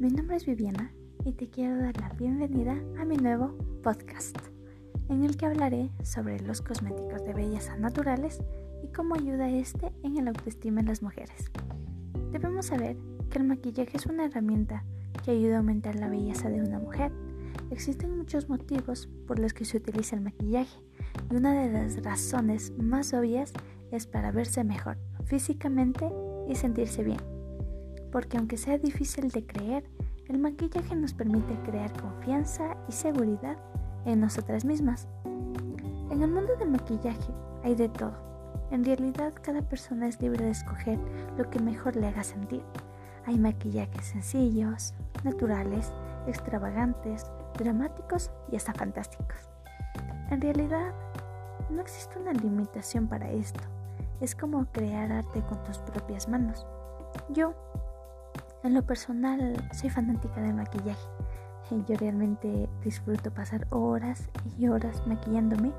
nombre es Viviana y te quiero dar la bienvenida a mi nuevo podcast, en el que hablaré sobre los cosméticos de belleza naturales y cómo ayuda este en el autoestima en las mujeres. Debemos saber que el maquillaje es una herramienta que ayuda a aumentar la belleza de una mujer. Existen muchos motivos por los que se utiliza el maquillaje y una de las razones más obvias es para verse mejor físicamente y sentirse bien porque aunque sea difícil de creer, el maquillaje nos permite crear confianza y seguridad en nosotras mismas. En el mundo del maquillaje hay de todo. En realidad cada persona es libre de escoger lo que mejor le haga sentir. Hay maquillajes sencillos, naturales, extravagantes, dramáticos y hasta fantásticos. En realidad, no existe una limitación para esto. Es como crear arte con tus propias manos. Yo en lo personal, soy fanática del maquillaje. Yo realmente disfruto pasar horas y horas maquillándome,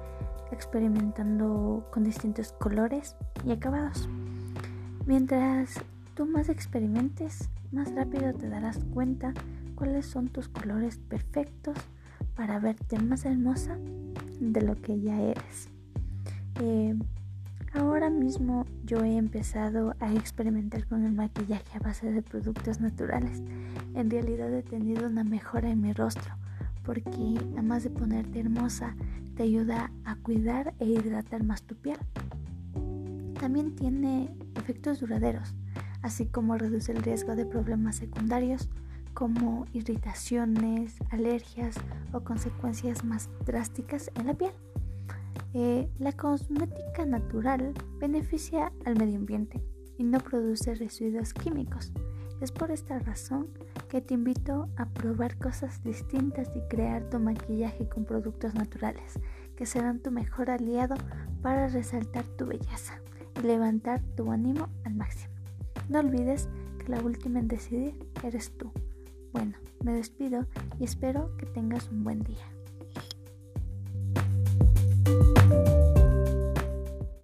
experimentando con distintos colores y acabados. Mientras tú más experimentes, más rápido te darás cuenta cuáles son tus colores perfectos para verte más hermosa de lo que ya eres. Eh, Ahora mismo yo he empezado a experimentar con el maquillaje a base de productos naturales. En realidad he tenido una mejora en mi rostro porque además de ponerte hermosa te ayuda a cuidar e hidratar más tu piel. También tiene efectos duraderos, así como reduce el riesgo de problemas secundarios como irritaciones, alergias o consecuencias más drásticas en la piel. Eh, la cosmética natural beneficia al medio ambiente y no produce residuos químicos. Es por esta razón que te invito a probar cosas distintas y crear tu maquillaje con productos naturales, que serán tu mejor aliado para resaltar tu belleza y levantar tu ánimo al máximo. No olvides que la última en decidir eres tú. Bueno, me despido y espero que tengas un buen día.